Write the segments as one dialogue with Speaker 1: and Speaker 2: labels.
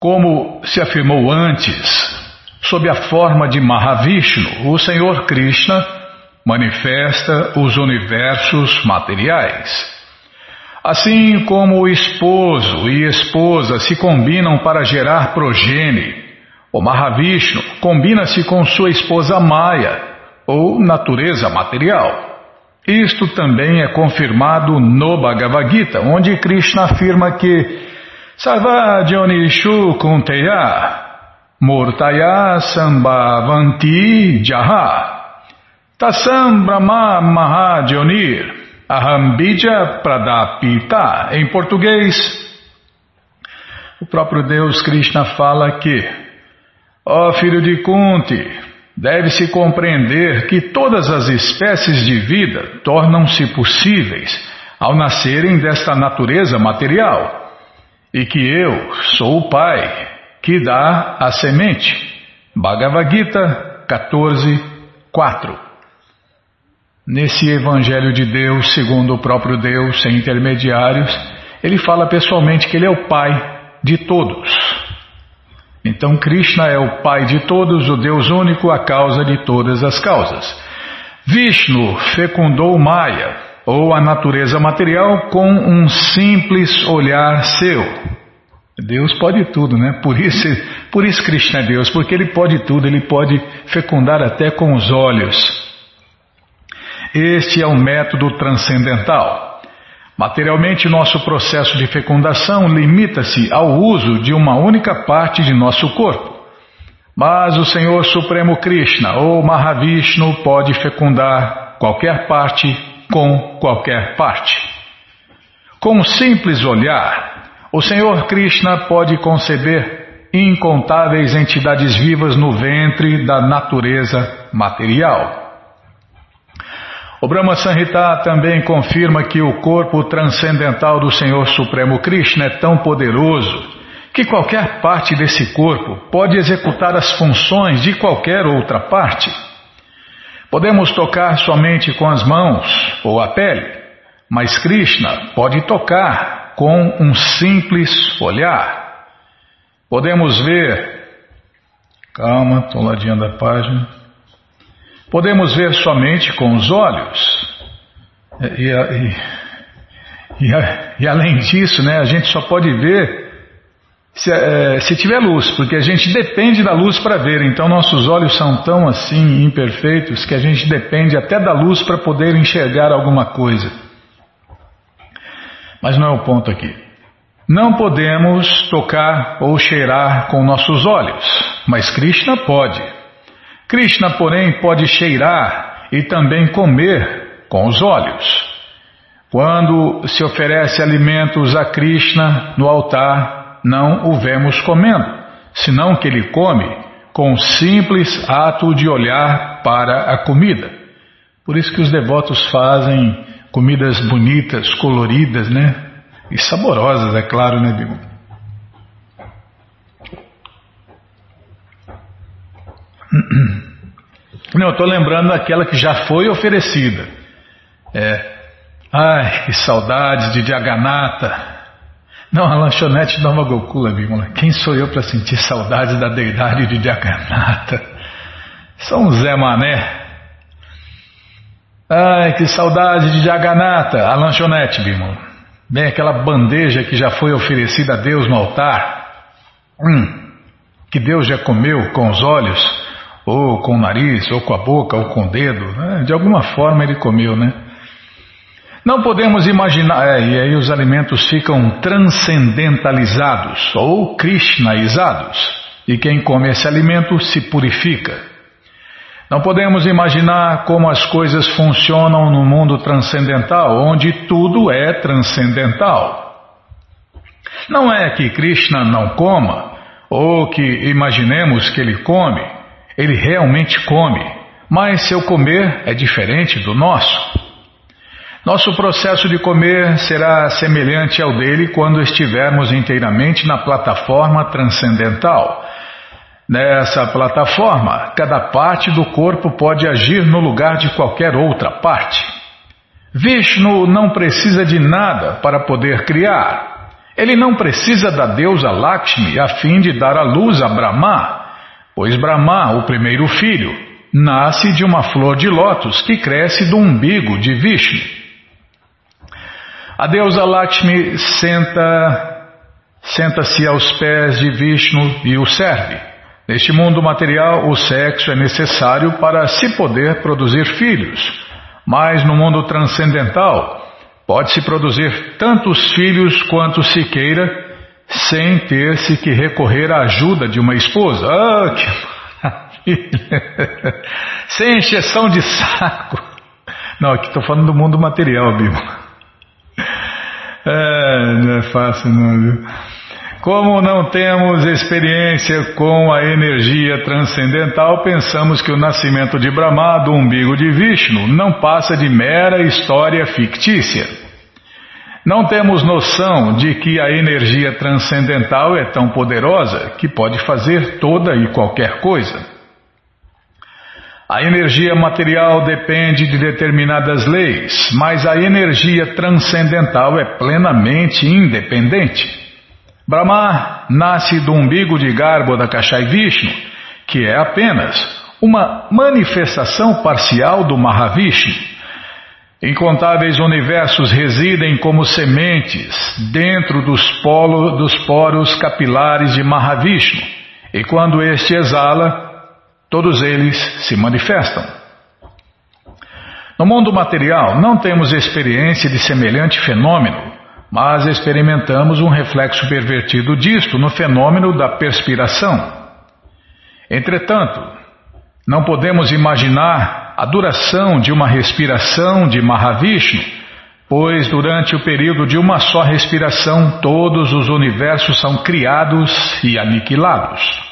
Speaker 1: Como se afirmou antes, sob a forma de Mahavishnu, o Senhor Krishna manifesta os universos materiais. Assim como o esposo e esposa se combinam para gerar progenie, o Mahavishnu combina-se com sua esposa Maya, ou natureza material. Isto também é confirmado no Bhagavad Gita, onde Krishna afirma que Sarvadyonishu Kunteya Murtaya Sambhavanti Jaha Tassam Brahma Mahadionir Ahambija Pradapita. Em português, o próprio Deus Krishna fala que, ó filho de Kunti, deve-se compreender que todas as espécies de vida tornam-se possíveis ao nascerem desta natureza material e que eu sou o Pai que dá a semente. Bhagavad Gita 14, 4 Nesse Evangelho de Deus, segundo o próprio Deus, sem intermediários, ele fala pessoalmente que ele é o Pai de todos. Então Krishna é o Pai de todos, o Deus único, a causa de todas as causas. Vishnu fecundou Maya, ou a natureza material com um simples olhar seu. Deus pode tudo, né? Por isso, por isso Krishna é Deus, porque Ele pode tudo, Ele pode fecundar até com os olhos. Este é o método transcendental. Materialmente, nosso processo de fecundação limita-se ao uso de uma única parte de nosso corpo. Mas o Senhor Supremo Krishna, ou Mahavishnu, pode fecundar qualquer parte com qualquer parte. Com um simples olhar, o Senhor Krishna pode conceber incontáveis entidades vivas no ventre da natureza material. O Brahma Sanhita também confirma que o corpo transcendental do Senhor Supremo Krishna é tão poderoso que qualquer parte desse corpo pode executar as funções de qualquer outra parte. Podemos tocar somente com as mãos ou a pele, mas Krishna pode tocar com um simples olhar. Podemos ver. Calma, estou ladinho da página. Podemos ver somente com os olhos. E, e, e, e, além disso, né, a gente só pode ver se, é, se tiver luz, porque a gente depende da luz para ver, então nossos olhos são tão assim imperfeitos que a gente depende até da luz para poder enxergar alguma coisa. Mas não é o ponto aqui. Não podemos tocar ou cheirar com nossos olhos, mas Krishna pode. Krishna, porém, pode cheirar e também comer com os olhos. Quando se oferece alimentos a Krishna no altar, não o vemos comendo, senão que ele come com o simples ato de olhar para a comida. Por isso que os devotos fazem comidas bonitas, coloridas, né? E saborosas, é claro, né, Bigo? Não, eu estou lembrando daquela que já foi oferecida. É. Ai, que saudades de Diaganata. Não, a lanchonete Nova Gokula, Bímola. Quem sou eu para sentir saudade da deidade de Jagannatha? São Zé Mané. Ai, que saudade de Jagannatha, a lanchonete, Bímola. Bem, aquela bandeja que já foi oferecida a Deus no altar. Hum, que Deus já comeu com os olhos, ou com o nariz, ou com a boca, ou com o dedo. Né? De alguma forma ele comeu, né? Não podemos imaginar, é, e aí os alimentos ficam transcendentalizados ou krishnaizados, e quem come esse alimento se purifica. Não podemos imaginar como as coisas funcionam no mundo transcendental, onde tudo é transcendental. Não é que Krishna não coma, ou que imaginemos que ele come, ele realmente come, mas seu comer é diferente do nosso. Nosso processo de comer será semelhante ao dele quando estivermos inteiramente na plataforma transcendental. Nessa plataforma, cada parte do corpo pode agir no lugar de qualquer outra parte. Vishnu não precisa de nada para poder criar. ele não precisa da deusa Lakshmi a fim de dar a luz a Brahma, pois Brahma, o primeiro filho, nasce de uma flor de lótus que cresce do umbigo de Vishnu. A deusa Lakshmi senta senta-se aos pés de Vishnu e o serve. Neste mundo material, o sexo é necessário para se poder produzir filhos, mas no mundo transcendental, pode-se produzir tantos filhos quanto se queira, sem ter-se que recorrer à ajuda de uma esposa. Ah, que maravilha! sem encheção de saco. Não, aqui estou falando do mundo material, Bíblia. É, não é fácil não, viu? Como não temos experiência com a energia transcendental, pensamos que o nascimento de Brahma do umbigo de Vishnu não passa de mera história fictícia. Não temos noção de que a energia transcendental é tão poderosa que pode fazer toda e qualquer coisa. A energia material depende de determinadas leis, mas a energia transcendental é plenamente independente. Brahma nasce do umbigo de Garbo da Kashai Vishnu, que é apenas uma manifestação parcial do Mahavishnu. Incontáveis universos residem como sementes dentro dos, polo, dos poros capilares de Mahavishnu, e quando este exala, Todos eles se manifestam. No mundo material, não temos experiência de semelhante fenômeno, mas experimentamos um reflexo pervertido disto no fenômeno da perspiração. Entretanto, não podemos imaginar a duração de uma respiração de Mahavishnu, pois durante o período de uma só respiração todos os universos são criados e aniquilados.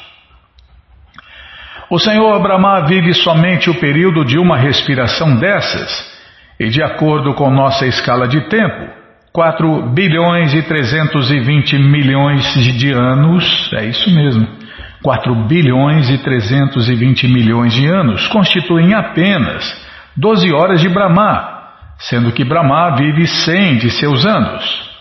Speaker 1: O Senhor Brahma vive somente o período de uma respiração dessas, e de acordo com nossa escala de tempo, 4 bilhões e 320 milhões de anos, é isso mesmo, 4 bilhões e 320 milhões de anos constituem apenas 12 horas de Brahma, sendo que Brahma vive 100 de seus anos.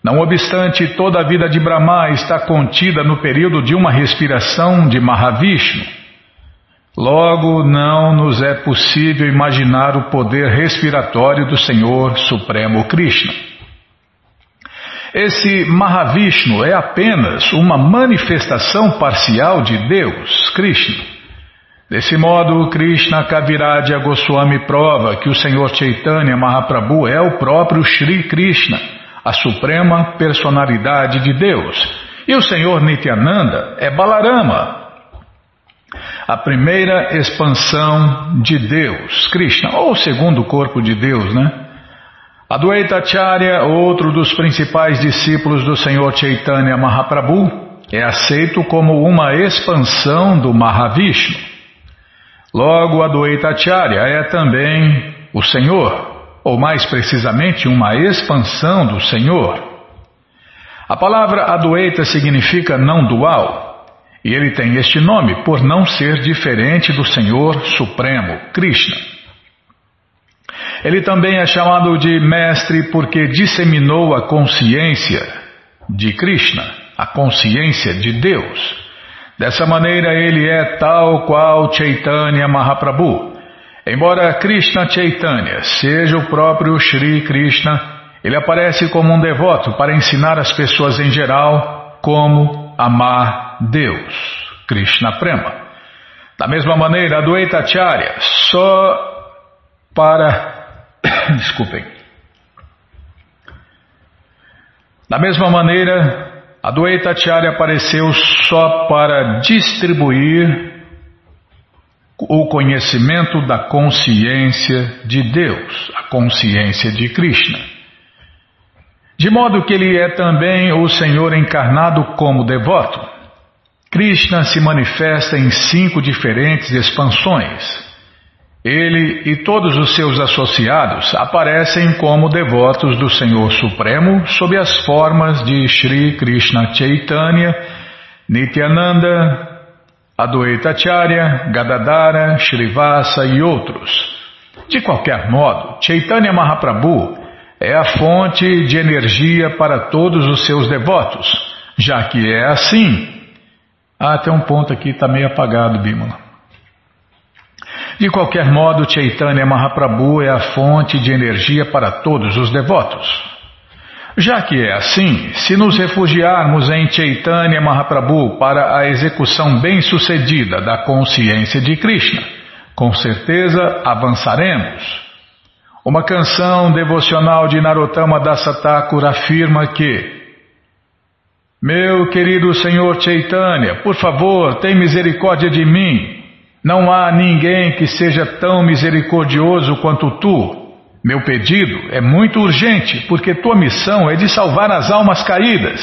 Speaker 1: Não obstante, toda a vida de Brahma está contida no período de uma respiração de Mahavishnu. Logo, não nos é possível imaginar o poder respiratório do Senhor Supremo Krishna. Esse Mahavishnu é apenas uma manifestação parcial de Deus, Krishna. Desse modo, Krishna Kaviraj Goswami prova que o Senhor Chaitanya Mahaprabhu é o próprio Sri Krishna, a suprema personalidade de Deus, e o Senhor Nityananda é Balarama, a primeira expansão de Deus, Krishna, ou o segundo corpo de Deus, né? Adwaita Acharya, outro dos principais discípulos do Senhor Chaitanya Mahaprabhu, é aceito como uma expansão do Mahavishnu. Logo, Adwaita Acharya é também o Senhor, ou mais precisamente, uma expansão do Senhor. A palavra Adwaita significa não dual. E ele tem este nome por não ser diferente do Senhor Supremo, Krishna. Ele também é chamado de mestre porque disseminou a consciência de Krishna, a consciência de Deus. Dessa maneira, ele é tal qual Chaitanya Mahaprabhu. Embora Krishna Chaitanya seja o próprio Sri Krishna, ele aparece como um devoto para ensinar as pessoas em geral como amar Deus, Krishna Prema. Da mesma maneira, Adwaita Acharya, só para. Desculpem. Da mesma maneira, Adwaita Acharya apareceu só para distribuir o conhecimento da consciência de Deus, a consciência de Krishna. De modo que ele é também o Senhor encarnado como devoto. Krishna se manifesta em cinco diferentes expansões. Ele e todos os seus associados aparecem como devotos do Senhor Supremo sob as formas de Sri Krishna Chaitanya, Nityananda, Adwaita Acharya, Gadadara, Srivasa e outros. De qualquer modo, Chaitanya Mahaprabhu é a fonte de energia para todos os seus devotos, já que é assim. Ah, tem um ponto aqui, está meio apagado, Bímola. De qualquer modo, Chaitanya Mahaprabhu é a fonte de energia para todos os devotos. Já que é assim, se nos refugiarmos em Chaitanya Mahaprabhu para a execução bem-sucedida da consciência de Krishna, com certeza avançaremos. Uma canção devocional de Narottama Dasatakura afirma que Meu querido Senhor Chaitanya, por favor, tem misericórdia de mim. Não há ninguém que seja tão misericordioso quanto tu. Meu pedido é muito urgente, porque tua missão é de salvar as almas caídas.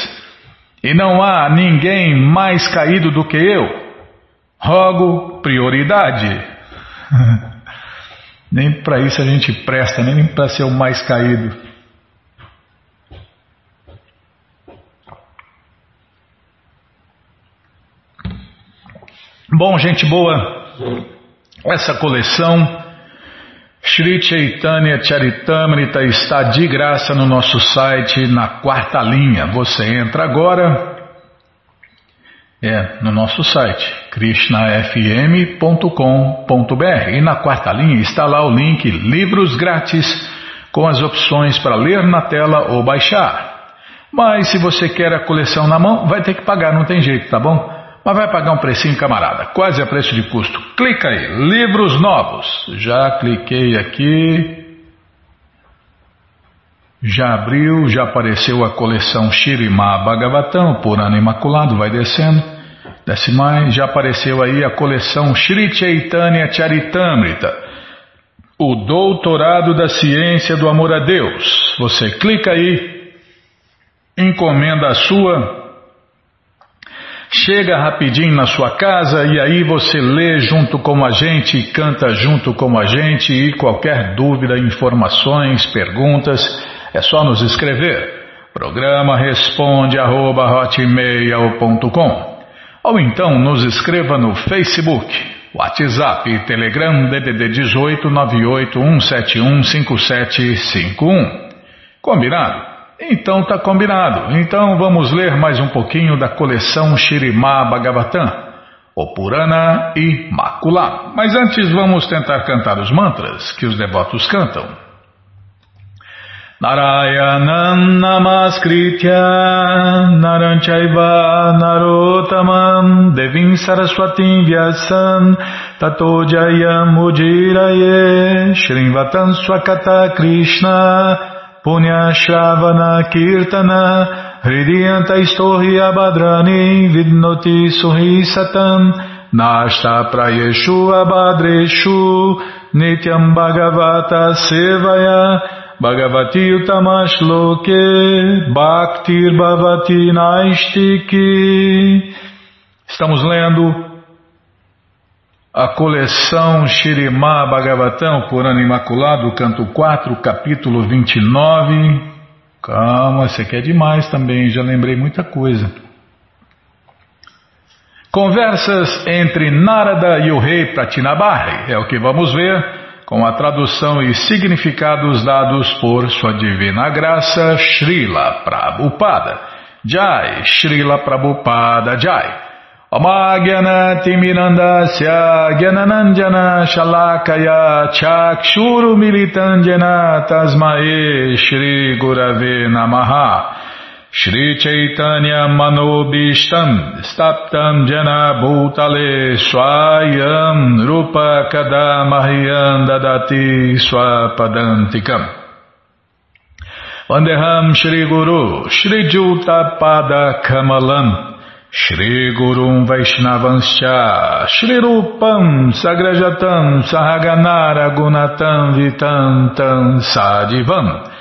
Speaker 1: E não há ninguém mais caído do que eu. Rogo prioridade. Nem para isso a gente presta, nem para ser o mais caído. Bom, gente boa, essa coleção Sri Chaitanya Charitamrita está de graça no nosso site na quarta linha. Você entra agora é, no nosso site, krishnafm.com.br. E na quarta linha está lá o link Livros Grátis, com as opções para ler na tela ou baixar. Mas se você quer a coleção na mão, vai ter que pagar, não tem jeito, tá bom? Mas vai pagar um precinho, camarada, quase a preço de custo. Clica aí, livros novos. Já cliquei aqui. Já abriu, já apareceu a coleção Shirima Bhagavatam, por ano imaculado, vai descendo. Mais, já apareceu aí a coleção Sri Chaitanya Charitamrita, o doutorado da ciência do amor a Deus. Você clica aí, encomenda a sua, chega rapidinho na sua casa e aí você lê junto com a gente, canta junto com a gente e qualquer dúvida, informações, perguntas, é só nos escrever. Programa responde arroba hotmail.com ou então nos escreva no Facebook, WhatsApp e Telegram DDD 18 981715751. Combinado? Então tá combinado. Então vamos ler mais um pouquinho da coleção Shirimá Bhagavatam, o Purana Imaculado. Mas antes vamos tentar cantar os mantras que os devotos cantam. Narayanam Namaskritya Naranchaiva Narotamam Devim Saraswatim Vyasam Tato Jayam Ujiraye Swakata Krishna Punya Shravana Kirtana Hridiyanta Istohi Abhadrani Vidnoti Suhi Satam Nashta Prayeshu Abhadreshu Nityam Bhagavata Sevaya Bhagavati Utamashloke Bhaktir Bhavati Naistiki. Estamos lendo a coleção Shirimá Bhagavatam, Purana Imaculado, canto 4, capítulo 29. Calma, você quer demais também, já lembrei muita coisa. Conversas entre Narada e o rei Pratinabarri, é o que vamos ver com a tradução e significados dados por Sua Divina Graça Srila Prabhupada. Jai, Srila Prabhupada Jai. Omagyanatimirandasya Gyananandjana Shalakaya Chakshuru Militandjana Tasmae Shri Gurave Namaha Shri Chaitanya Manobishtam Staptam Jana Bhutale Swayam Rupa Kadamahyam Dadati Swapadantikam. Vandeham Shri Guru Shri Juta Pada Kamalam Shri Gurum Vaishnavanscha Shri Rupam Sagrajatam Sahaganara Gunatam Vitantam Sadivam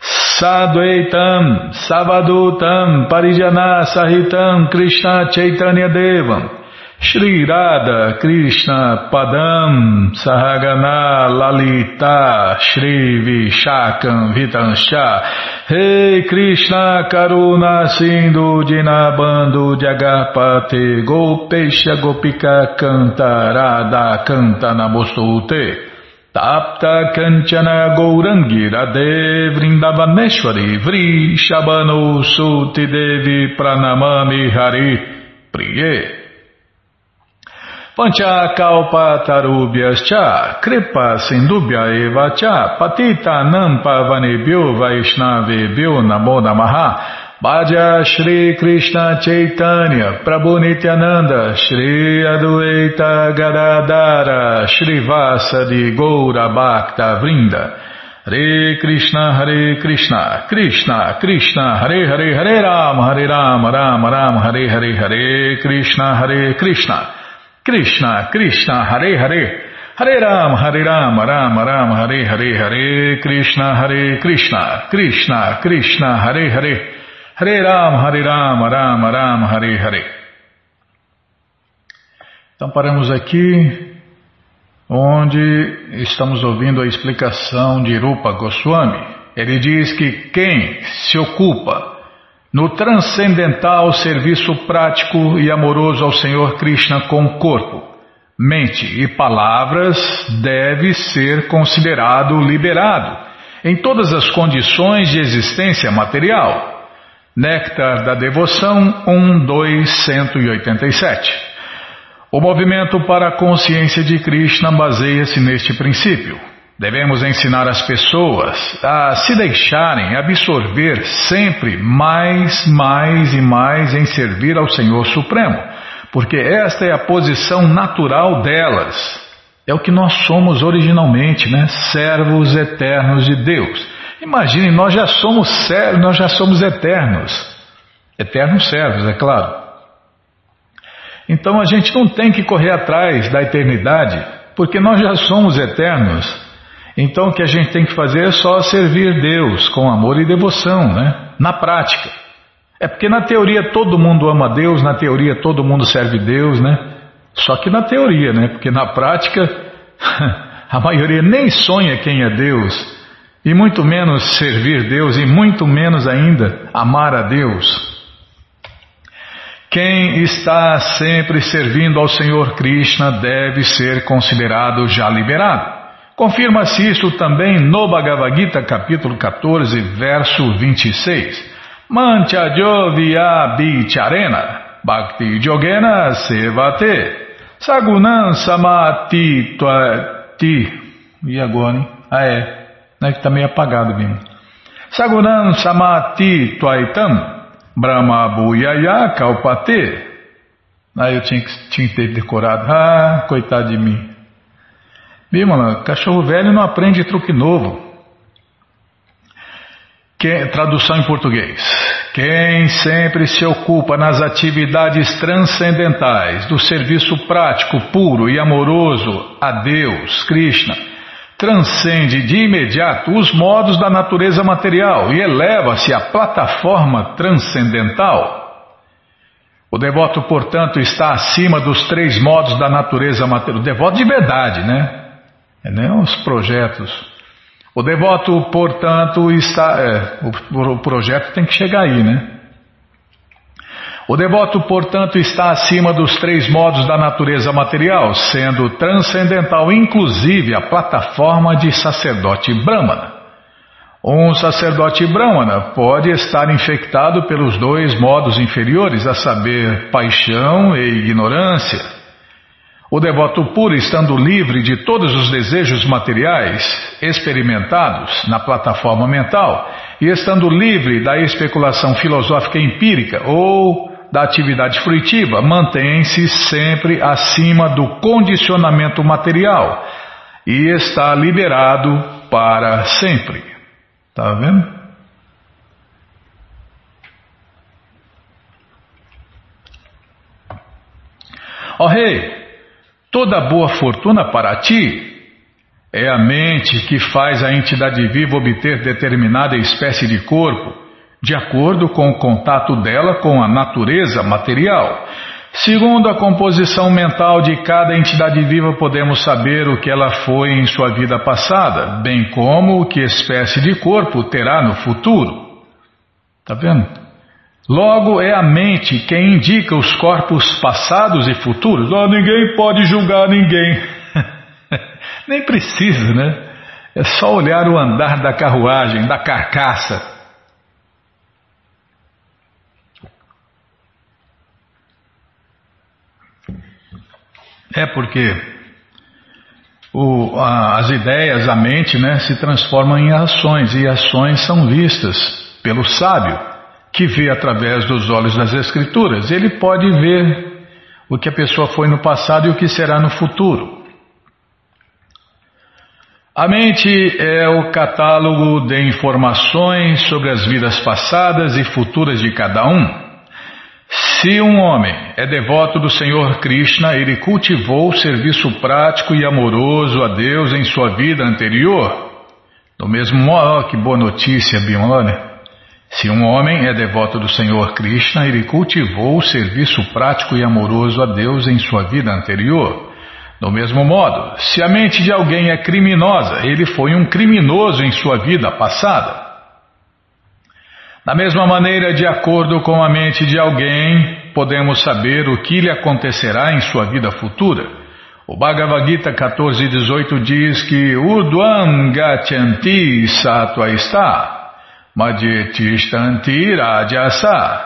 Speaker 1: Sadvaitam, Savadutam, Parijana Sahitam, Krishna Chaitanya Devam, Shri Radha Krishna Padam Sahagana Lalita Shri Vishakam Vitansha Rei Krishna Karuna Sindhu Dinabando Jagapate Gopesha Gopika Canta Radha Canta Namostute Tapta Kanchana Gourangi Radhe Vrindavaneshwari Vri Shabano Suti Devi Pranamami Hari Priye. Pancha Kalpa Tarubhyas Cha Kripa Sindubhya Eva Patita Nampa Vanebhyo Vaishnavebhyo Namo Namaha Bhaja Shri Krishna Chaitanya Prabhu Nityananda Shri Adueita Gadadara Shri Vasadi Goura Bhakta Vrinda. Hare Krishna Hare Krishna Krishna Krishna Hare Hare Hare Ram Hare Ram Ram Ram Hare Hare Hare Krishna Hare Krishna. Krishna Krishna Hare Hare. Hare Ram Hare Ram Ram Ram Hare Hare Hare Krishna Hare Krishna. Krishna Krishna Hare Hare Hare Ram, Hare Ram, Ram, Ram, Hare Hare. Então paramos aqui, onde estamos ouvindo a explicação de Rupa Goswami. Ele diz que quem se ocupa no transcendental serviço prático e amoroso ao Senhor Krishna com corpo, mente e palavras deve ser considerado liberado em todas as condições de existência material Néctar da Devoção 1.2.187 O movimento para a consciência de Krishna baseia-se neste princípio. Devemos ensinar as pessoas a se deixarem absorver sempre mais, mais e mais em servir ao Senhor Supremo, porque esta é a posição natural delas. É o que nós somos originalmente, né? Servos eternos de Deus. Imagine, nós já somos servos, nós já somos eternos. Eternos servos, é claro. Então a gente não tem que correr atrás da eternidade, porque nós já somos eternos. Então o que a gente tem que fazer é só servir Deus com amor e devoção, né? Na prática. É porque na teoria todo mundo ama Deus, na teoria todo mundo serve Deus, né? Só que na teoria, né? Porque na prática a maioria nem sonha quem é Deus e muito menos servir Deus, e muito menos ainda amar a Deus. Quem está sempre servindo ao Senhor Krishna deve ser considerado já liberado. Confirma-se isso também no Bhagavad Gita, capítulo 14, verso 26. Mancha Jovya Bicharena Bhakti Jogena Sevate Sagunan Samati Tuati. E agora, hein? Ah, é né, que está meio apagado mesmo. Saguran Samati Tuaitam Brahma Buyaya Kalpate. Aí eu tinha que, tinha que ter decorado. Ah, coitado de mim. Bimala, cachorro velho não aprende truque novo. Que, tradução em português. Quem sempre se ocupa nas atividades transcendentais do serviço prático, puro e amoroso a Deus, Krishna, transcende de imediato os modos da natureza material e eleva-se à plataforma transcendental. O devoto, portanto, está acima dos três modos da natureza material. O devoto de verdade, né? É, nem os projetos. O devoto, portanto, está. É, o, o projeto tem que chegar aí, né? O devoto, portanto, está acima dos três modos da natureza material, sendo transcendental inclusive a plataforma de sacerdote brahmana. Um sacerdote brahmana pode estar infectado pelos dois modos inferiores, a saber, paixão e ignorância. O devoto puro, estando livre de todos os desejos materiais experimentados na plataforma mental e estando livre da especulação filosófica empírica ou da atividade fruitiva mantém-se sempre acima do condicionamento material e está liberado para sempre. Está vendo? Ó oh, rei, toda boa fortuna para ti é a mente que faz a entidade viva obter determinada espécie de corpo de acordo com o contato dela com a natureza material. Segundo a composição mental de cada entidade viva, podemos saber o que ela foi em sua vida passada, bem como que espécie de corpo terá no futuro. Está vendo? Logo, é a mente quem indica os corpos passados e futuros. Oh, ninguém pode julgar ninguém. Nem precisa, né? É só olhar o andar da carruagem, da carcaça. É porque o, a, as ideias, a mente, né, se transformam em ações e ações são vistas pelo sábio que vê através dos olhos das escrituras. Ele pode ver o que a pessoa foi no passado e o que será no futuro. A mente é o catálogo de informações sobre as vidas passadas e futuras de cada um. Se um homem é devoto do Senhor Krishna, ele cultivou serviço prático e amoroso a Deus em sua vida anterior. Do mesmo modo, oh, que boa notícia, Bimala. Se um homem é devoto do Senhor Krishna, ele cultivou o serviço prático e amoroso a Deus em sua vida anterior. Do mesmo modo, se a mente de alguém é criminosa, ele foi um criminoso em sua vida passada. Da mesma maneira, de acordo com a mente de alguém, podemos saber o que lhe acontecerá em sua vida futura. O Bhagavad Gita 14.18 diz que Udvam Gachanti Sattva está Madhyetistanti Rajasa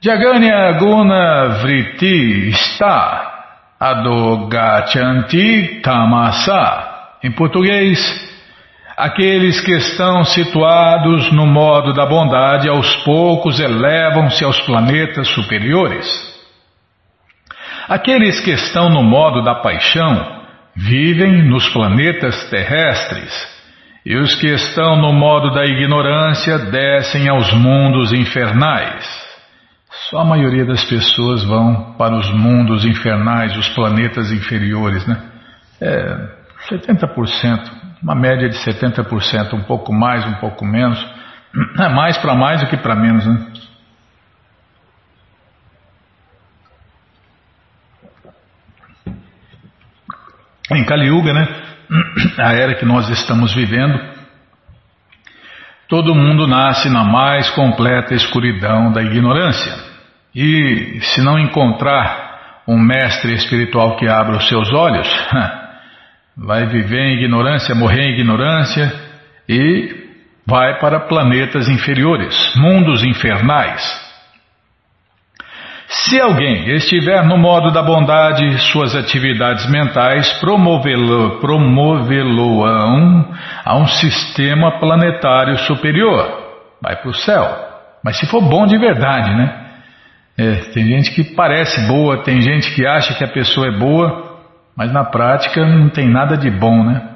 Speaker 1: Jaganya Guna Vritti está Adogachanti Tamasa Em português, Aqueles que estão situados no modo da bondade, aos poucos elevam-se aos planetas superiores. Aqueles que estão no modo da paixão vivem nos planetas terrestres, e os que estão no modo da ignorância descem aos mundos infernais. Só a maioria das pessoas vão para os mundos infernais, os planetas inferiores, né? É 70% uma média de 70%, um pouco mais, um pouco menos. É mais para mais do que para menos, né? Em Kali Yuga, né? A era que nós estamos vivendo, todo mundo nasce na mais completa escuridão da ignorância. E se não encontrar um mestre espiritual que abra os seus olhos, vai viver em ignorância, morrer em ignorância e vai para planetas inferiores, mundos infernais. Se alguém estiver no modo da bondade, suas atividades mentais promovê-lo a um sistema planetário superior. Vai para o céu. Mas se for bom de verdade, né? É, tem gente que parece boa, tem gente que acha que a pessoa é boa, mas na prática não tem nada de bom, né?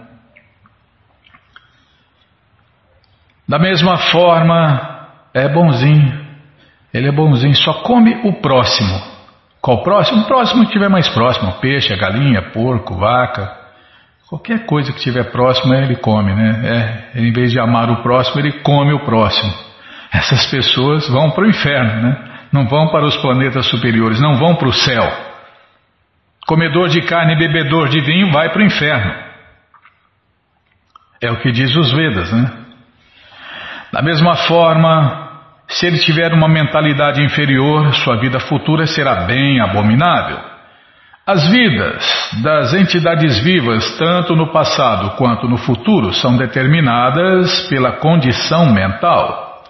Speaker 1: Da mesma forma, é bonzinho. Ele é bonzinho, só come o próximo. Qual próximo? O próximo que estiver mais próximo. Peixe, galinha, porco, vaca. Qualquer coisa que estiver próximo, ele come, né? É, em vez de amar o próximo, ele come o próximo. Essas pessoas vão para o inferno, né? Não vão para os planetas superiores, não vão para o céu. Comedor de carne e bebedor de vinho vai para o inferno. É o que diz os Vedas, né? Da mesma forma, se ele tiver uma mentalidade inferior, sua vida futura será bem abominável. As vidas das entidades vivas, tanto no passado quanto no futuro, são determinadas pela condição mental.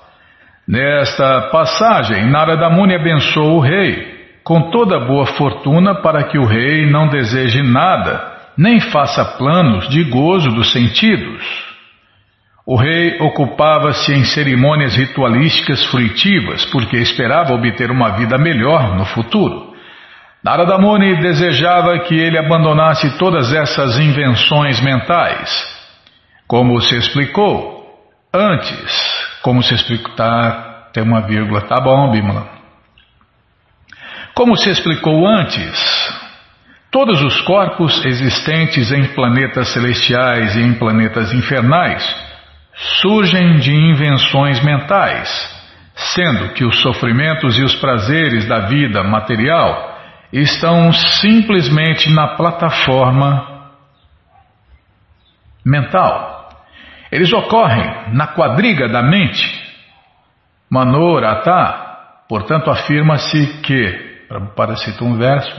Speaker 1: Nesta passagem, Narada Muni abençoou o rei com toda boa fortuna para que o rei não deseje nada, nem faça planos de gozo dos sentidos. O rei ocupava-se em cerimônias ritualísticas fruitivas, porque esperava obter uma vida melhor no futuro. Narada Muni desejava que ele abandonasse todas essas invenções mentais. Como se explicou antes, como se explicou, tem uma vírgula, tá bom, Bimala. Como se explicou antes, todos os corpos existentes em planetas celestiais e em planetas infernais surgem de invenções mentais, sendo que os sofrimentos e os prazeres da vida material estão simplesmente na plataforma mental. Eles ocorrem na quadriga da mente. Manorata, portanto, afirma-se que Prabhupada cita um verso.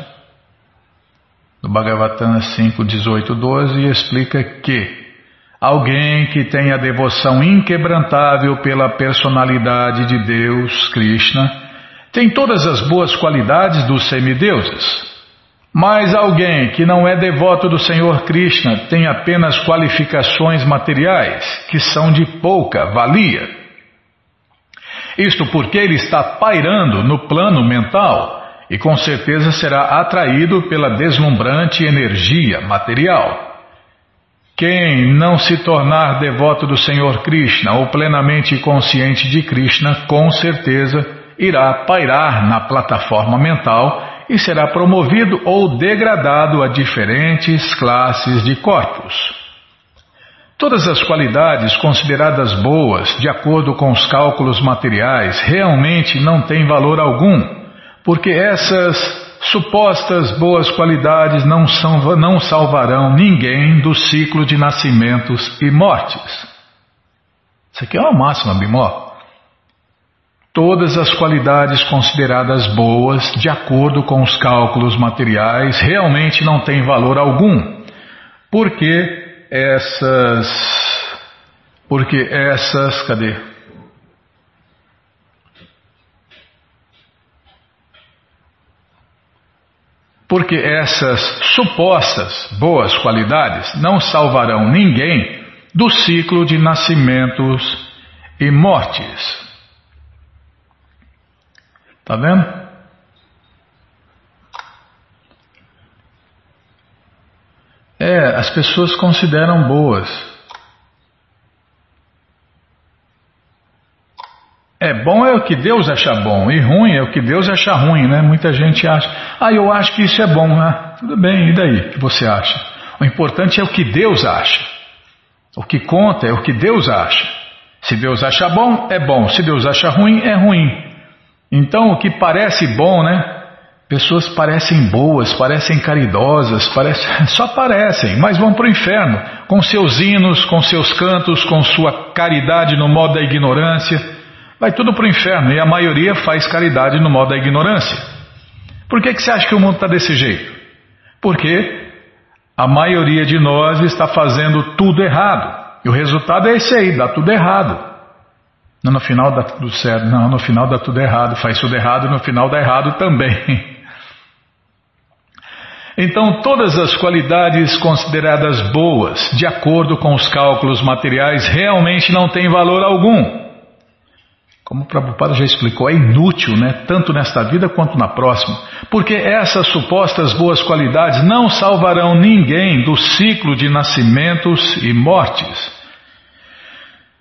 Speaker 1: no Bhagavatam 5, 18, 12, explica que alguém que tem a devoção inquebrantável pela personalidade de Deus, Krishna, tem todas as boas qualidades dos semideuses. Mas alguém que não é devoto do Senhor Krishna tem apenas qualificações materiais, que são de pouca valia. Isto porque ele está pairando no plano mental e com certeza será atraído pela deslumbrante energia material. Quem não se tornar devoto do Senhor Krishna ou plenamente consciente de Krishna, com certeza irá pairar na plataforma mental e será promovido ou degradado a diferentes classes de corpos. Todas as qualidades consideradas boas, de acordo com os cálculos materiais, realmente não têm valor algum, porque essas supostas boas qualidades não, são, não salvarão ninguém do ciclo de nascimentos e mortes. Isso aqui é uma máxima, Bimó. Todas as qualidades consideradas boas, de acordo com os cálculos materiais, realmente não têm valor algum, porque essas. Porque essas. Cadê? Porque essas supostas boas qualidades não salvarão ninguém do ciclo de nascimentos e mortes. Está vendo? É, as pessoas consideram boas. É, bom é o que Deus acha bom, e ruim é o que Deus acha ruim, né? Muita gente acha, ah, eu acho que isso é bom, né? Tudo bem, e daí? O que você acha? O importante é o que Deus acha. O que conta é o que Deus acha. Se Deus acha bom, é bom. Se Deus acha ruim, é ruim. Então, o que parece bom, né? Pessoas parecem boas, parecem caridosas, parecem, só parecem, mas vão para o inferno, com seus hinos, com seus cantos, com sua caridade no modo da ignorância. Vai tudo para o inferno e a maioria faz caridade no modo da ignorância. Por que, que você acha que o mundo está desse jeito? Porque a maioria de nós está fazendo tudo errado. E o resultado é esse aí, dá tudo errado. Não, no final dá tudo certo. Não, no final dá tudo errado. Faz tudo errado, no final dá errado também. Então, todas as qualidades consideradas boas, de acordo com os cálculos materiais, realmente não têm valor algum. Como o Prabhupada já explicou, é inútil, né? tanto nesta vida quanto na próxima, porque essas supostas boas qualidades não salvarão ninguém do ciclo de nascimentos e mortes.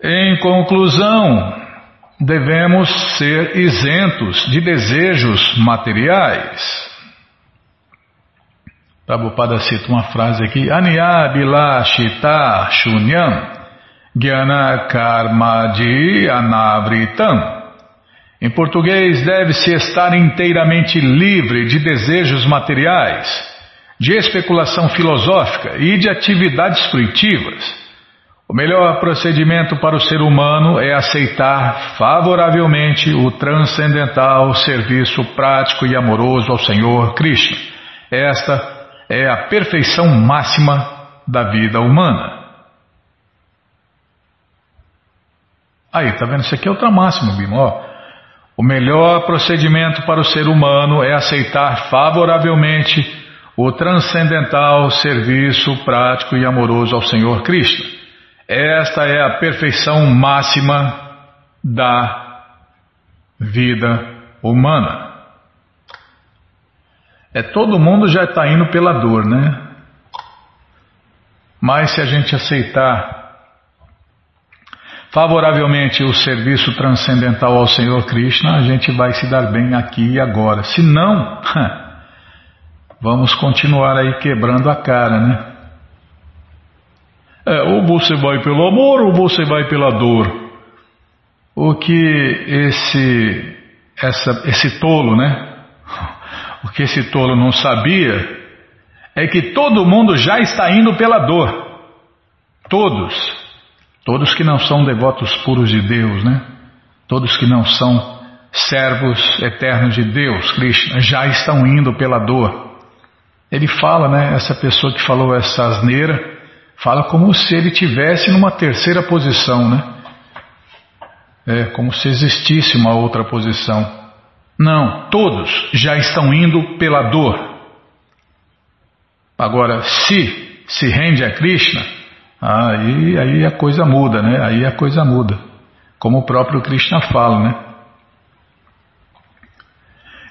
Speaker 1: Em conclusão, devemos ser isentos de desejos materiais. Prabhupada cita uma frase aqui: Aniyabilashita shunyam gyana karmadi anavritam. Em português, deve-se estar inteiramente livre de desejos materiais, de especulação filosófica e de atividades fruitivas o melhor procedimento para o ser humano é aceitar favoravelmente o transcendental serviço prático e amoroso ao Senhor Krishna. Esta é a perfeição máxima da vida humana. Aí, tá vendo? Isso aqui é outra máxima, Bimo. O melhor procedimento para o ser humano é aceitar favoravelmente o transcendental serviço prático e amoroso ao Senhor Krishna. Esta é a perfeição máxima da vida humana. É todo mundo já está indo pela dor, né? Mas se a gente aceitar favoravelmente o serviço transcendental ao Senhor Krishna, a gente vai se dar bem aqui e agora. Se não, vamos continuar aí quebrando a cara, né? É, ou você vai pelo amor ou você vai pela dor. O que esse, essa, esse tolo, né? O que esse tolo não sabia é que todo mundo já está indo pela dor. Todos. Todos que não são devotos puros de Deus, né? Todos que não são servos eternos de Deus, Krishna, já estão indo pela dor. ele fala, né? Essa pessoa que falou essa asneira, fala como se ele tivesse numa terceira posição, né? É como se existisse uma outra posição. Não, todos já estão indo pela dor. Agora, se se rende a Krishna, aí, aí a coisa muda, né? Aí a coisa muda. Como o próprio Krishna fala, né?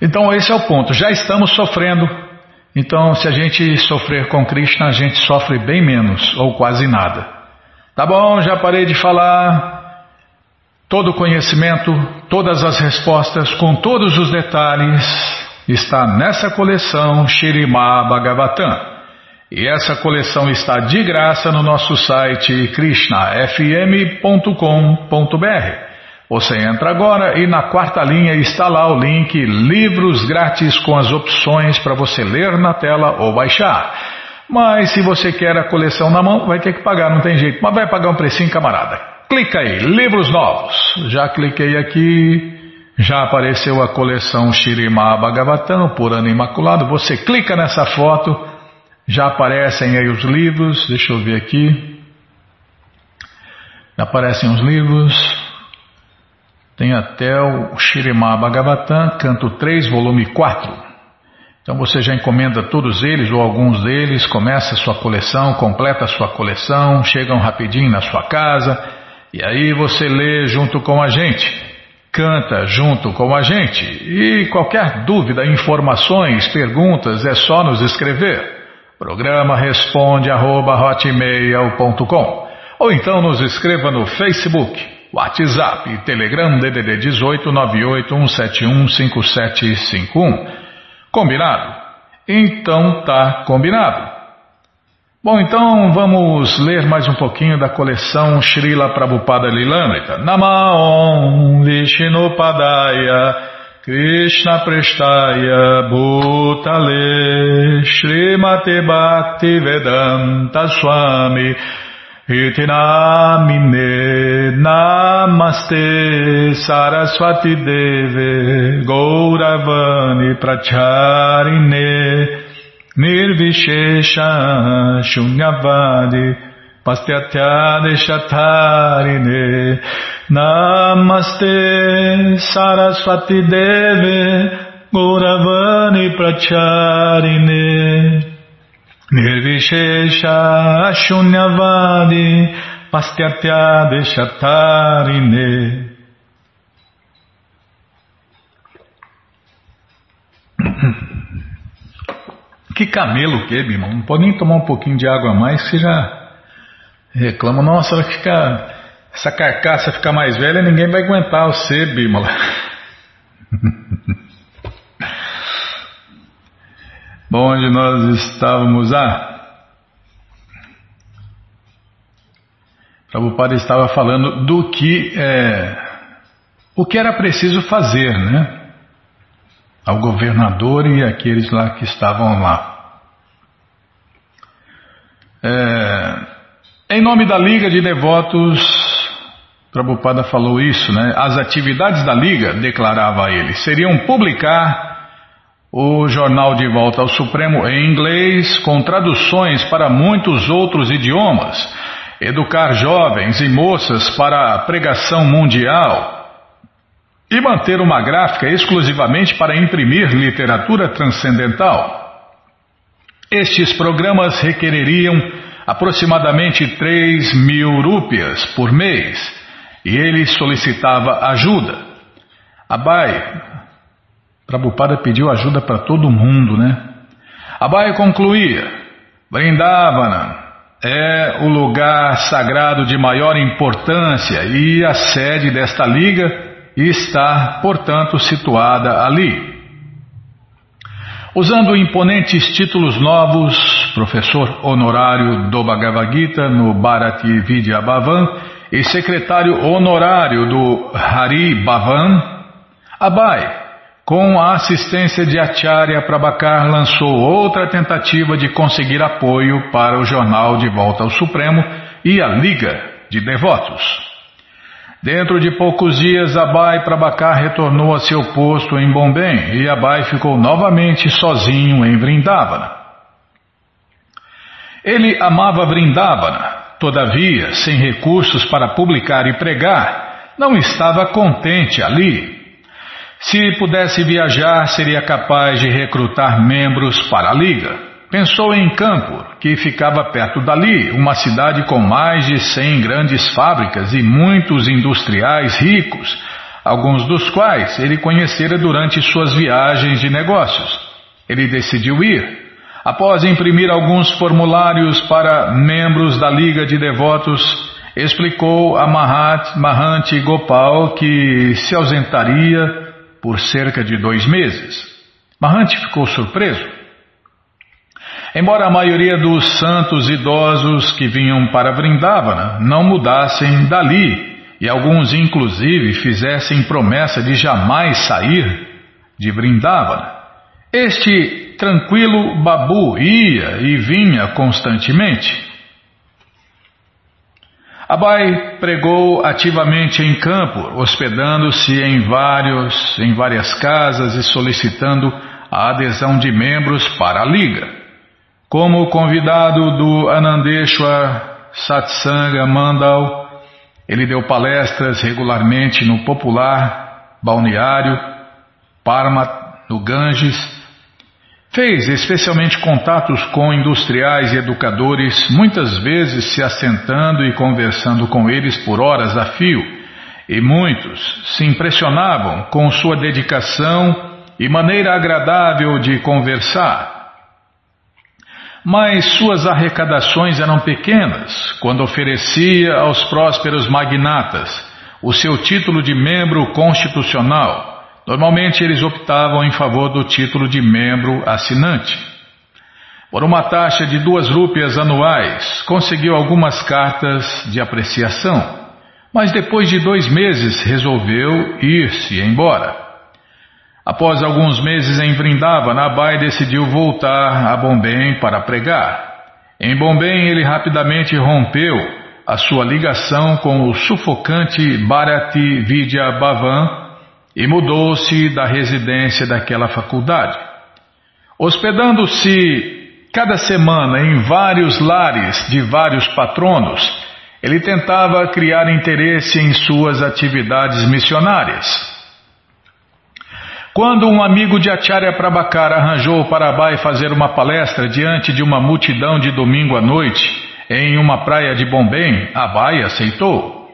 Speaker 1: Então esse é o ponto. Já estamos sofrendo. Então, se a gente sofrer com Krishna, a gente sofre bem menos ou quase nada. Tá bom, já parei de falar. Todo o conhecimento, todas as respostas, com todos os detalhes, está nessa coleção Shirima Bhagavatam. E essa coleção está de graça no nosso site krishnafm.com.br. Você entra agora e na quarta linha está lá o link Livros Grátis com as opções para você ler na tela ou baixar. Mas se você quer a coleção na mão, vai ter que pagar, não tem jeito. Mas vai pagar um precinho, camarada. Clica aí, Livros Novos. Já cliquei aqui, já apareceu a coleção Shirima Bhagavatam por ano imaculado. Você clica nessa foto, já aparecem aí os livros. Deixa eu ver aqui. Aparecem os livros. Tem até o Shirimá Bhagavatam, canto 3, volume 4. Então você já encomenda todos eles ou alguns deles, começa a sua coleção, completa a sua coleção, chegam rapidinho na sua casa e aí você lê junto com a gente, canta junto com a gente. E qualquer dúvida, informações, perguntas é só nos escrever. Programa responde arroba, ou então nos escreva no Facebook WhatsApp, Telegram, DDD 18 981715751. Combinado? Então tá combinado. Bom, então vamos ler mais um pouquinho da coleção Srila Prabhupada Lilamrita. Namaon Vishnupadaya Krishna Prestaya Bhutale Srimate Bhakti Vedanta Swami Iti namine namaste saraswati deve gauravani pracharine nirvishesha shunyavadi pastyatya shatarine namaste saraswati deve gauravani pracharine Nirvishesha Shunyavadi Pastyatya Deshatarine Que camelo que, irmão? Não pode nem tomar um pouquinho de água a mais, você já reclama. Nossa, vai ficar, essa carcaça ficar mais velha, ninguém vai aguentar você, Bímola. Bom, onde nós estávamos? Ah, Prabhupada estava falando do que é, o que era preciso fazer, né? Ao governador e aqueles lá que estavam lá. É, em nome da Liga de Devotos, Prabhupada falou isso, né? As atividades da Liga, declarava ele, seriam publicar o jornal De Volta ao Supremo em inglês, com traduções para muitos outros idiomas, educar jovens e moças para a pregação mundial e manter uma gráfica exclusivamente para imprimir literatura transcendental. Estes programas requereriam aproximadamente 3 mil rúpias por mês e ele solicitava ajuda. Abai Prabhupada pediu ajuda para todo mundo, né? Abai concluía: Vrindavana é o lugar sagrado de maior importância e a sede desta liga está, portanto, situada ali. Usando imponentes títulos novos, professor honorário do Bhagavad Gita no Bharati Vidya Bhavan e secretário honorário do Hari Bhavan, Abai com a assistência de Acharya Prabhakar, lançou outra tentativa de conseguir apoio para o jornal De Volta ao Supremo e a Liga de Devotos. Dentro de poucos dias, Abai Prabhakar retornou a seu posto em Bombay e Abai ficou novamente sozinho em Vrindavana. Ele amava Vrindavana, todavia, sem recursos para publicar e pregar, não estava contente ali. Se pudesse viajar, seria capaz de recrutar membros para a Liga. Pensou em Campur, que ficava perto dali, uma cidade com mais de cem grandes fábricas e muitos industriais ricos, alguns dos quais ele conhecera durante suas viagens de negócios. Ele decidiu ir. Após imprimir alguns formulários para membros da Liga de Devotos, explicou a Mahat Gopal que se ausentaria por cerca de dois meses. Mahanti ficou surpreso. Embora a maioria dos santos idosos que vinham para Vrindavana não mudassem dali, e alguns inclusive fizessem promessa de jamais sair de Vrindavana, este tranquilo Babu ia e vinha constantemente. Abai pregou ativamente em campo, hospedando-se em vários, em várias casas e solicitando a adesão de membros para a liga. Como convidado do Anandeshwar Satsanga Mandal, ele deu palestras regularmente no popular balneário Parma, no Ganges. Fez especialmente contatos com industriais e educadores, muitas vezes se assentando e conversando com eles por horas a fio, e muitos se impressionavam com sua dedicação e maneira agradável de conversar mas suas arrecadações eram pequenas quando oferecia aos prósperos magnatas o seu título de membro constitucional. Normalmente eles optavam em favor do título de membro assinante. Por uma taxa de duas rúpias anuais, conseguiu algumas cartas de apreciação, mas depois de dois meses resolveu ir-se embora. Após alguns meses em Vrindavana, Nabai decidiu voltar a Bombém para pregar. Em Bombém, ele rapidamente rompeu a sua ligação com o sufocante Bharati Vidya Bhavan e mudou-se da residência daquela faculdade. Hospedando-se cada semana em vários lares de vários patronos, ele tentava criar interesse em suas atividades missionárias. Quando um amigo de Acharya Prabhakara arranjou para Abai fazer uma palestra diante de uma multidão de domingo à noite em uma praia de Bombém, Abai aceitou.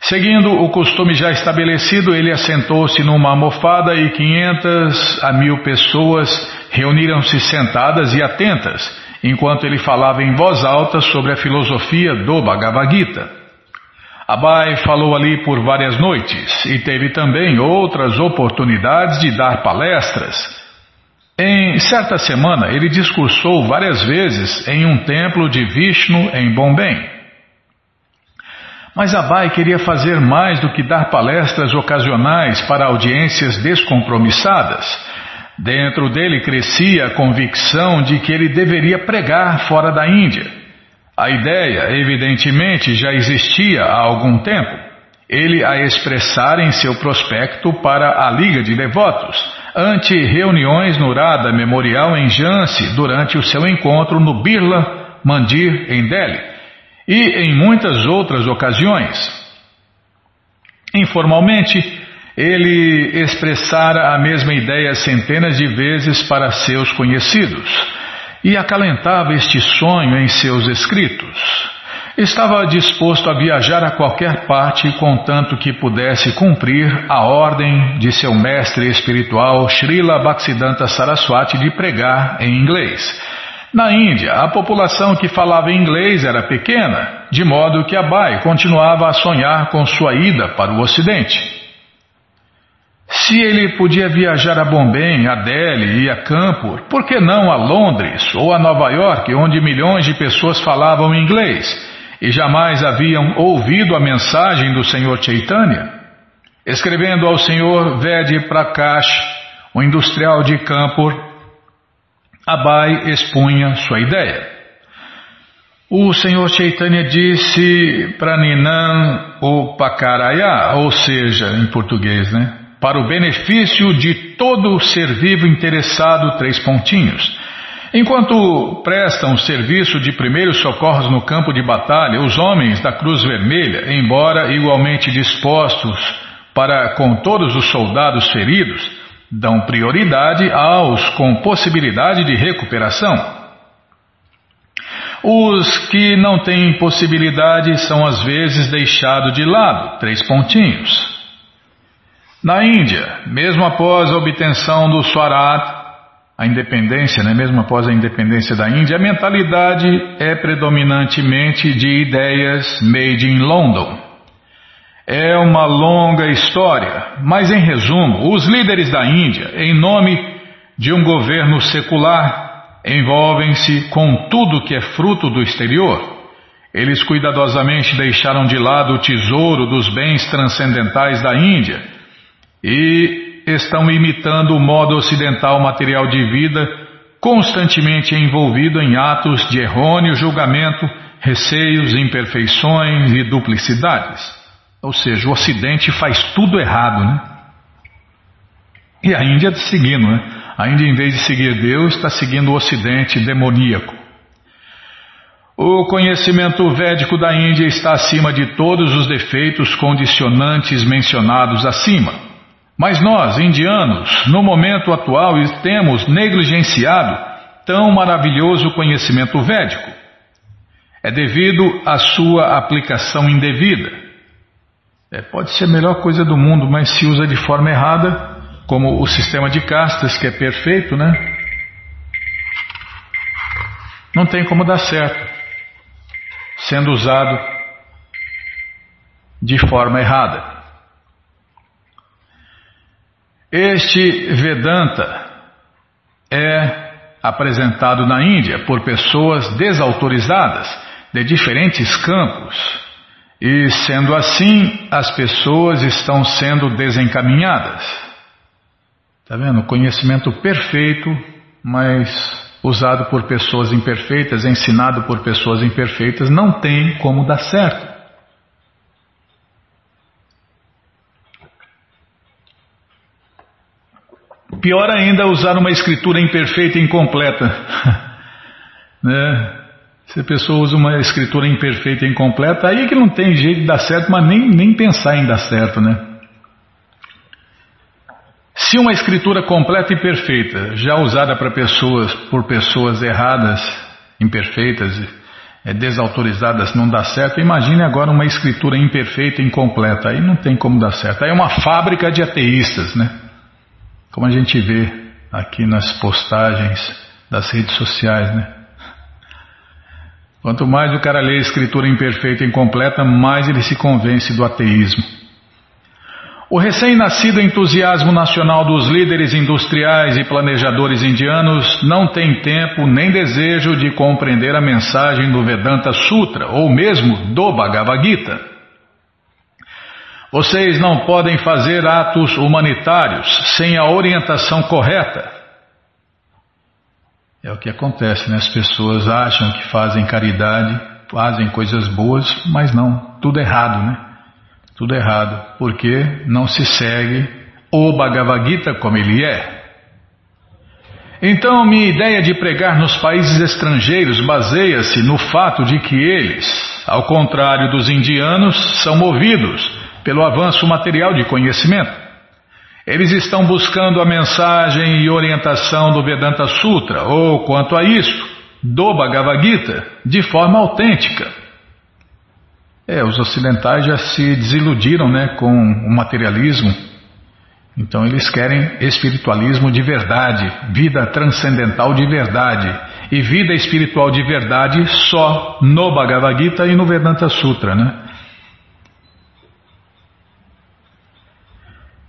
Speaker 1: Seguindo o costume já estabelecido, ele assentou-se numa almofada e 500 a mil pessoas reuniram-se sentadas e atentas, enquanto ele falava em voz alta sobre a filosofia do Bhagavad Gita. Abai falou ali por várias noites e teve também outras oportunidades de dar palestras. Em certa semana, ele discursou várias vezes em um templo de Vishnu em Bombém. Mas Abai queria fazer mais do que dar palestras ocasionais para audiências descompromissadas. Dentro dele crescia a convicção de que ele deveria pregar fora da Índia. A ideia, evidentemente, já existia há algum tempo. Ele a expressar em seu prospecto para a Liga de Devotos, ante reuniões no Radha Memorial em Jhansi durante o seu encontro no Birla Mandir em Delhi e em muitas outras ocasiões. Informalmente, ele expressara a mesma ideia centenas de vezes para seus conhecidos e acalentava este sonho em seus escritos. Estava disposto a viajar a qualquer parte contanto que pudesse cumprir a ordem de seu mestre espiritual Srila Bhaktisiddhanta Saraswati de pregar em inglês. Na Índia, a população que falava inglês era pequena, de modo que Abai continuava a sonhar com sua ida para o Ocidente. Se ele podia viajar a Bombém, a Delhi e a Campos, por que não a Londres ou a Nova York, onde milhões de pessoas falavam inglês e jamais haviam ouvido a mensagem do Senhor Chaitanya? Escrevendo ao Senhor Ved Prakash, o industrial de Campos, Abai expunha sua ideia. O Senhor Chaitanya disse para Ninan Pakaraya, ou seja, em português, né? Para o benefício de todo ser vivo interessado, três pontinhos. Enquanto prestam serviço de primeiros socorros no campo de batalha, os homens da Cruz Vermelha, embora igualmente dispostos para com todos os soldados feridos, dão prioridade aos com possibilidade de recuperação. Os que não têm possibilidade são às vezes deixados de lado, três pontinhos. Na Índia, mesmo após a obtenção do Swarat, a independência, né, mesmo após a independência da Índia, a mentalidade é predominantemente de ideias made in London. É uma longa história, mas em resumo, os líderes da Índia, em nome de um governo secular, envolvem-se com tudo que é fruto do exterior. Eles cuidadosamente deixaram de lado o tesouro dos bens transcendentais da Índia e estão imitando o modo ocidental material de vida, constantemente envolvido em atos de errôneo julgamento, receios, imperfeições e duplicidades. Ou seja, o Ocidente faz tudo errado, né? E a Índia seguindo, né? A Índia, em vez de seguir Deus, está seguindo o Ocidente demoníaco. O conhecimento védico da Índia está acima de todos os defeitos condicionantes mencionados acima. Mas nós, indianos, no momento atual, temos negligenciado tão maravilhoso conhecimento védico. É devido à sua aplicação indevida. É, pode ser a melhor coisa do mundo, mas se usa de forma errada, como o sistema de castas, que é perfeito, né? Não tem como dar certo, sendo usado de forma errada. Este Vedanta é apresentado na Índia por pessoas desautorizadas de diferentes campos. E sendo assim, as pessoas estão sendo desencaminhadas. Está vendo? Conhecimento perfeito, mas usado por pessoas imperfeitas, ensinado por pessoas imperfeitas, não tem como dar certo. Pior ainda usar uma escritura imperfeita e incompleta. né? Se a pessoa usa uma escritura imperfeita e incompleta, aí é que não tem jeito de dar certo, mas nem, nem pensar em dar certo, né? Se uma escritura completa e perfeita, já usada para pessoas, por pessoas erradas, imperfeitas, é, desautorizadas, não dá certo, imagine agora uma escritura imperfeita e incompleta, aí não tem como dar certo. Aí é uma fábrica de ateístas, né? Como a gente vê aqui nas postagens das redes sociais, né? Quanto mais o cara lê a escritura imperfeita e incompleta, mais ele se convence do ateísmo. O recém-nascido entusiasmo nacional dos líderes industriais e planejadores indianos não tem tempo nem desejo de compreender a mensagem do Vedanta Sutra ou mesmo do Bhagavad Gita. Vocês não podem fazer atos humanitários sem a orientação correta. É o que acontece, né? As pessoas acham que fazem caridade, fazem coisas boas, mas não, tudo errado, né? Tudo errado, porque não se segue o Bhagavad Gita como ele é. Então, minha ideia de pregar nos países estrangeiros baseia-se no fato de que eles, ao contrário dos indianos, são movidos pelo avanço material de conhecimento. Eles estão buscando a mensagem e orientação do Vedanta Sutra, ou quanto a isto, do Bhagavad Gita, de forma autêntica. É, os ocidentais já se desiludiram né, com o materialismo, então eles querem espiritualismo de verdade, vida transcendental de verdade, e vida espiritual de verdade só no Bhagavad Gita e no Vedanta Sutra, né?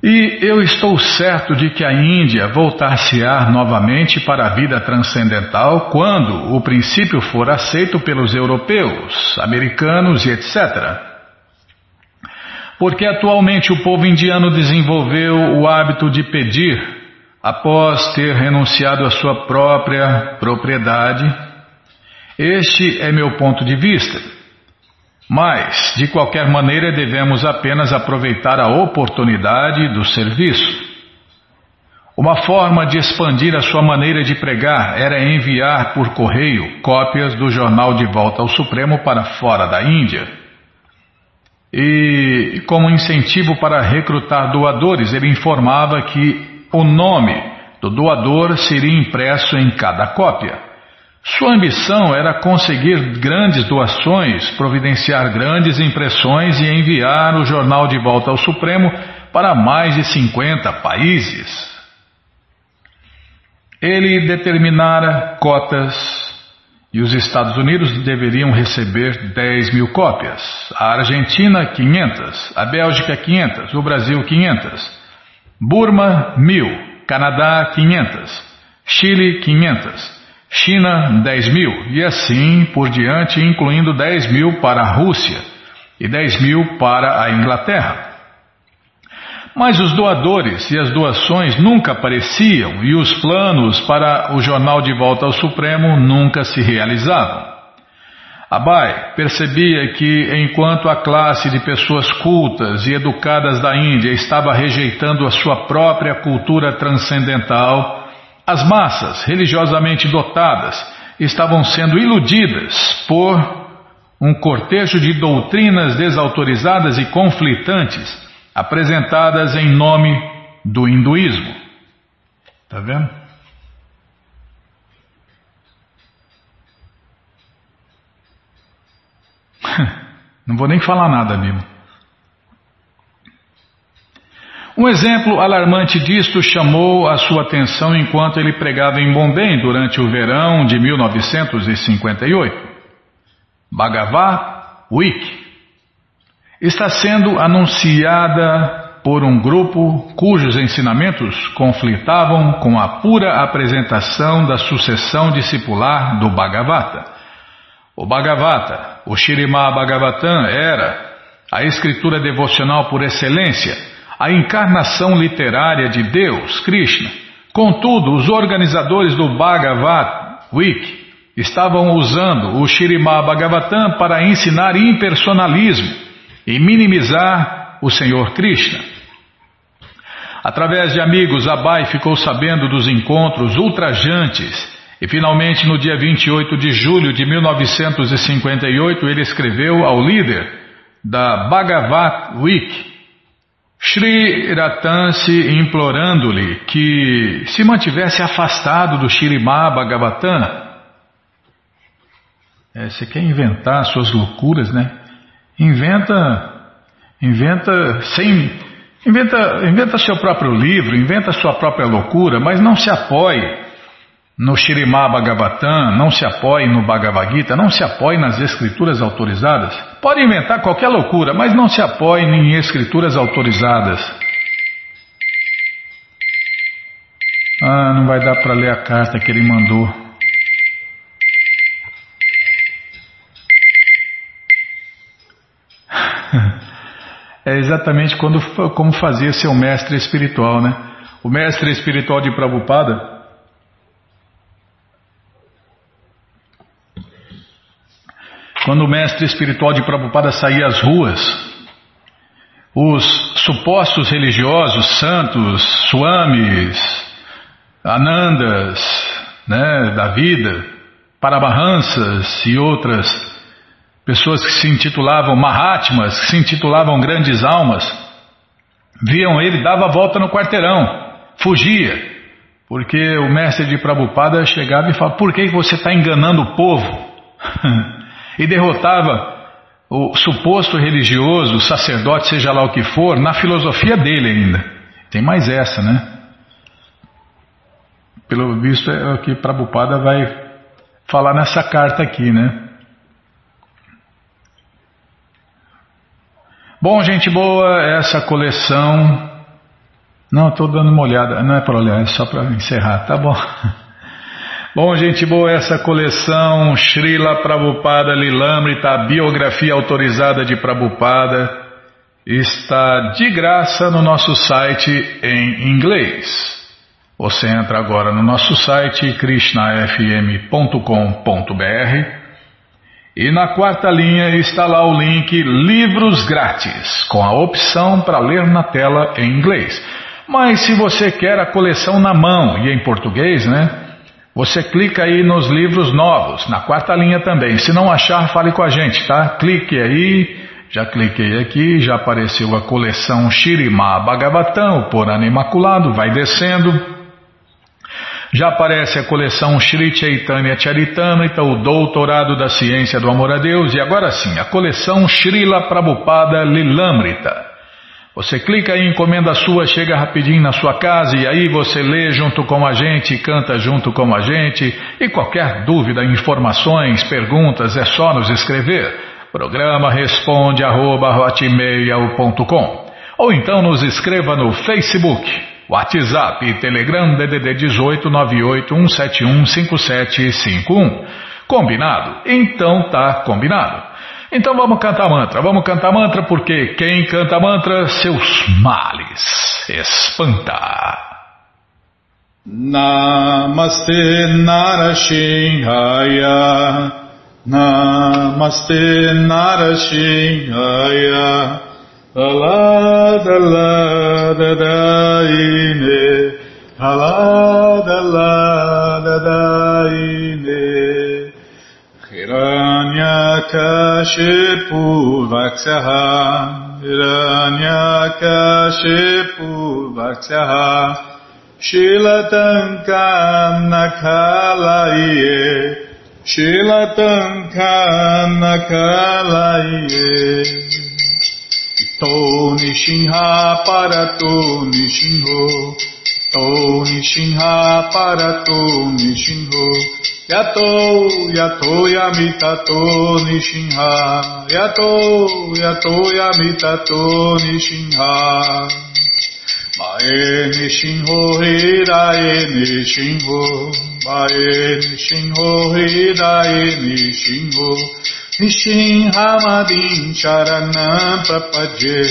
Speaker 1: E eu estou certo de que a Índia voltar-se-á novamente para a vida transcendental quando o princípio for aceito pelos europeus, americanos e etc. Porque atualmente o povo indiano desenvolveu o hábito de pedir, após ter renunciado à sua própria propriedade. Este é meu ponto de vista. Mas, de qualquer maneira, devemos apenas aproveitar a oportunidade do serviço. Uma forma de expandir a sua maneira de pregar era enviar por correio cópias do jornal De Volta ao Supremo para fora da Índia. E, como incentivo para recrutar doadores, ele informava que o nome do doador seria impresso em cada cópia. Sua ambição era conseguir grandes doações, providenciar grandes impressões e enviar o jornal de volta ao Supremo para mais de 50 países. Ele determinara cotas e os Estados Unidos deveriam receber 10 mil cópias, a Argentina 500, a Bélgica 500, o Brasil 500, Burma 1000, Canadá 500, Chile 500, China 10 mil e assim por diante, incluindo 10 mil para a Rússia e 10 mil para a Inglaterra. Mas os doadores e as doações nunca apareciam e os planos para o jornal de volta ao Supremo nunca se realizavam. Abai percebia que, enquanto a classe de pessoas cultas e educadas da Índia estava rejeitando a sua própria cultura transcendental, as massas religiosamente dotadas estavam sendo iludidas por um cortejo de doutrinas desautorizadas e conflitantes apresentadas em nome do hinduísmo. Está vendo? Não vou nem falar nada, amigo. Um exemplo alarmante disto chamou a sua atenção enquanto ele pregava em Bombay durante o verão de 1958. Bhagavad Week está sendo anunciada por um grupo cujos ensinamentos conflitavam com a pura apresentação da sucessão discipular do Bhagavata. O Bhagavata, o Shirimá Bhagavatam, era a escritura devocional por excelência, a encarnação literária de Deus, Krishna. Contudo, os organizadores do Bhagavat Week estavam usando o Shirimá Bhagavatam para ensinar impersonalismo e minimizar o Senhor Krishna. Através de amigos, Abai ficou sabendo dos encontros ultrajantes e finalmente no dia 28 de julho de 1958 ele escreveu ao líder da Bhagavat Week, Sri Ratansi, implorando-lhe que se mantivesse afastado do Shirimá Bhagavatam. É, você quer inventar suas loucuras, né? Inventa, inventa sem, inventa, inventa seu próprio livro, inventa sua própria loucura, mas não se apoie no Shirimá Bhagavatam, não se apoie no Bhagavad Gita, não se apoie nas escrituras autorizadas. Pode inventar qualquer loucura, mas não se apoie em escrituras autorizadas. Ah, não vai dar para ler a carta que ele mandou. É exatamente quando, como fazia seu mestre espiritual, né? O mestre espiritual de Prabhupada. Quando o mestre espiritual de Prabhupada saía às ruas, os supostos religiosos, santos, swamis, anandas, né, da vida, paramahansas e outras Pessoas que se intitulavam Mahatmas, que se intitulavam grandes almas, viam ele, dava a volta no quarteirão, fugia, porque o mestre de Prabhupada chegava e falava: Por que você está enganando o povo? e derrotava o suposto religioso, sacerdote, seja lá o que for, na filosofia dele ainda. Tem mais essa, né? Pelo visto é o que Prabhupada vai falar nessa carta aqui, né? Bom, gente boa, essa coleção. Não, estou dando uma olhada, não é para olhar, é só para encerrar, tá bom? Bom, gente boa, essa coleção Srila Prabhupada Lilamrita, a biografia autorizada de Prabhupada, está de graça no nosso site em inglês. Você entra agora no nosso site krishnafm.com.br e na quarta linha está lá o link Livros Grátis, com a opção para ler na tela em inglês. Mas se você quer a coleção na mão e em português, né? Você clica aí nos livros novos, na quarta linha também. Se não achar, fale com a gente, tá? Clique aí. Já cliquei aqui, já apareceu a coleção Shirima Bhagavatam, o Purana Imaculado, vai descendo. Já aparece a coleção Sri Chaitanya Charitamrita, o Doutorado da Ciência do Amor a Deus, e agora sim, a coleção Srila Prabhupada Lilamrita. Você clica aí, encomenda sua, chega rapidinho na sua casa e aí você lê junto com a gente, canta junto com a gente. E qualquer dúvida, informações, perguntas, é só nos escrever. Programa responde arroba, ou então nos escreva no Facebook WhatsApp e Telegram DDD 18 5751. Combinado? Então tá combinado. Então vamos cantar mantra. Vamos cantar mantra porque quem canta mantra, seus males espanta.
Speaker 2: Namaste Narashinhaya Namaste Narashinhaya Alada lada daine, Hiranyakashipu वक्षः हिरण्यकशिपु वक्षः शीलतङ्कं न खालये शीलतङ्कं न खालये तो निसिंहा परतो निसिंहो तो निसिंहा परतो निसिंहो Yato Yato Yamitato Nishinha. Yato Yato Yamitato Nishinha. Mae Nishinho Hirae Nishinho. Mae Nishinho Hirae Nishinho. Nishinhamadin Sharanam Prapadye.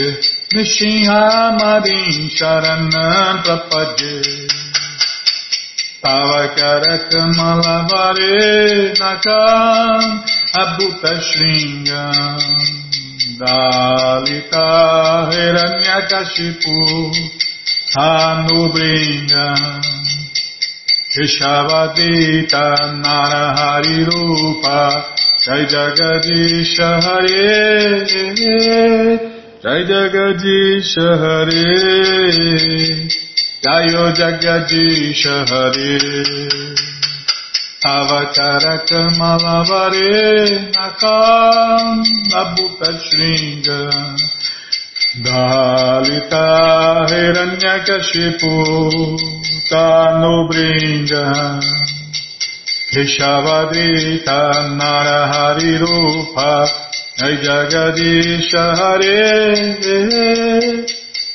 Speaker 2: Nishinhamadin Sharanam Prapadye Tavakara Kamalavare Nakam Abhuta Shringam Dalita Hiranyakashipu Hanubringam Krishavadita Narahari Rupa Jai Jagadish Hare Jai Jagadish Hare Jayo Jagadish Hare Avachara Kamalavare Nakam Nabhuta Shringa Dalita Hiranyakashipu Tanu Bringa Rishavadita Narahari Rupa Jai Jagadisha Hare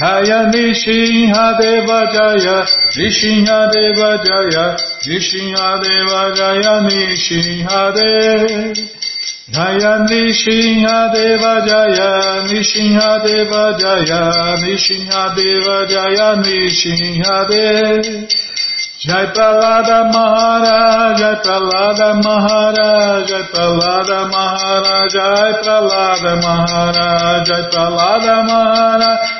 Speaker 2: Jaya Nishinha Deva Jaya Nishinha Deva Jaya Nishinha Deva Jaya Nishinha Deva Jaya Nishinha Deva Jaya Nishinha Deva Jaya Nishinha Deva Jaya Nishinha Deva Jai Pralada Maharaj, Jai Pralada Maharaj, Jai Pralada Maharaj, Jai Pralada Maharaj, Jai Pralada Maharaj,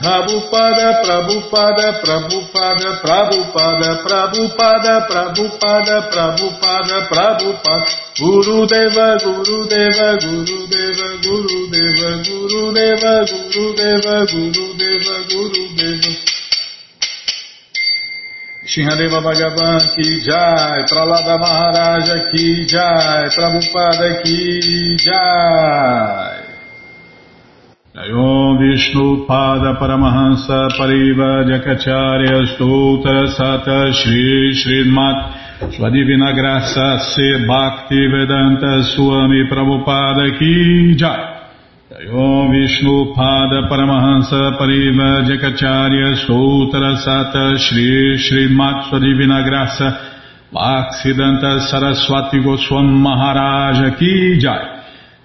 Speaker 2: Prabhupada Prabhupada Prabhupada Prabhupada Prabhupada Prabhupada Prabhupada Prabhupada Guru Deva Guru Deva Guru Deva Guru Deva Guru Deva Guru Deva Guru Deva Guru Deva Shinradeva Bhagavan ki jai, Pralada Maharaja ki jai, Prabhupada ki jai. Om Vishnu Pada Paramahansa Pariva Jakacharya Stoutra Sata Shri Srimat. Sua Divina Graça Se Bhakti Vedanta Swami Prabhupada Ki Jai. Om Vishnu Pada Paramahansa Pariva Jakacharya Stoutra Sata Shri Srimat. Sua Divina Graça Saraswati Goswam Maharaja Ki Jai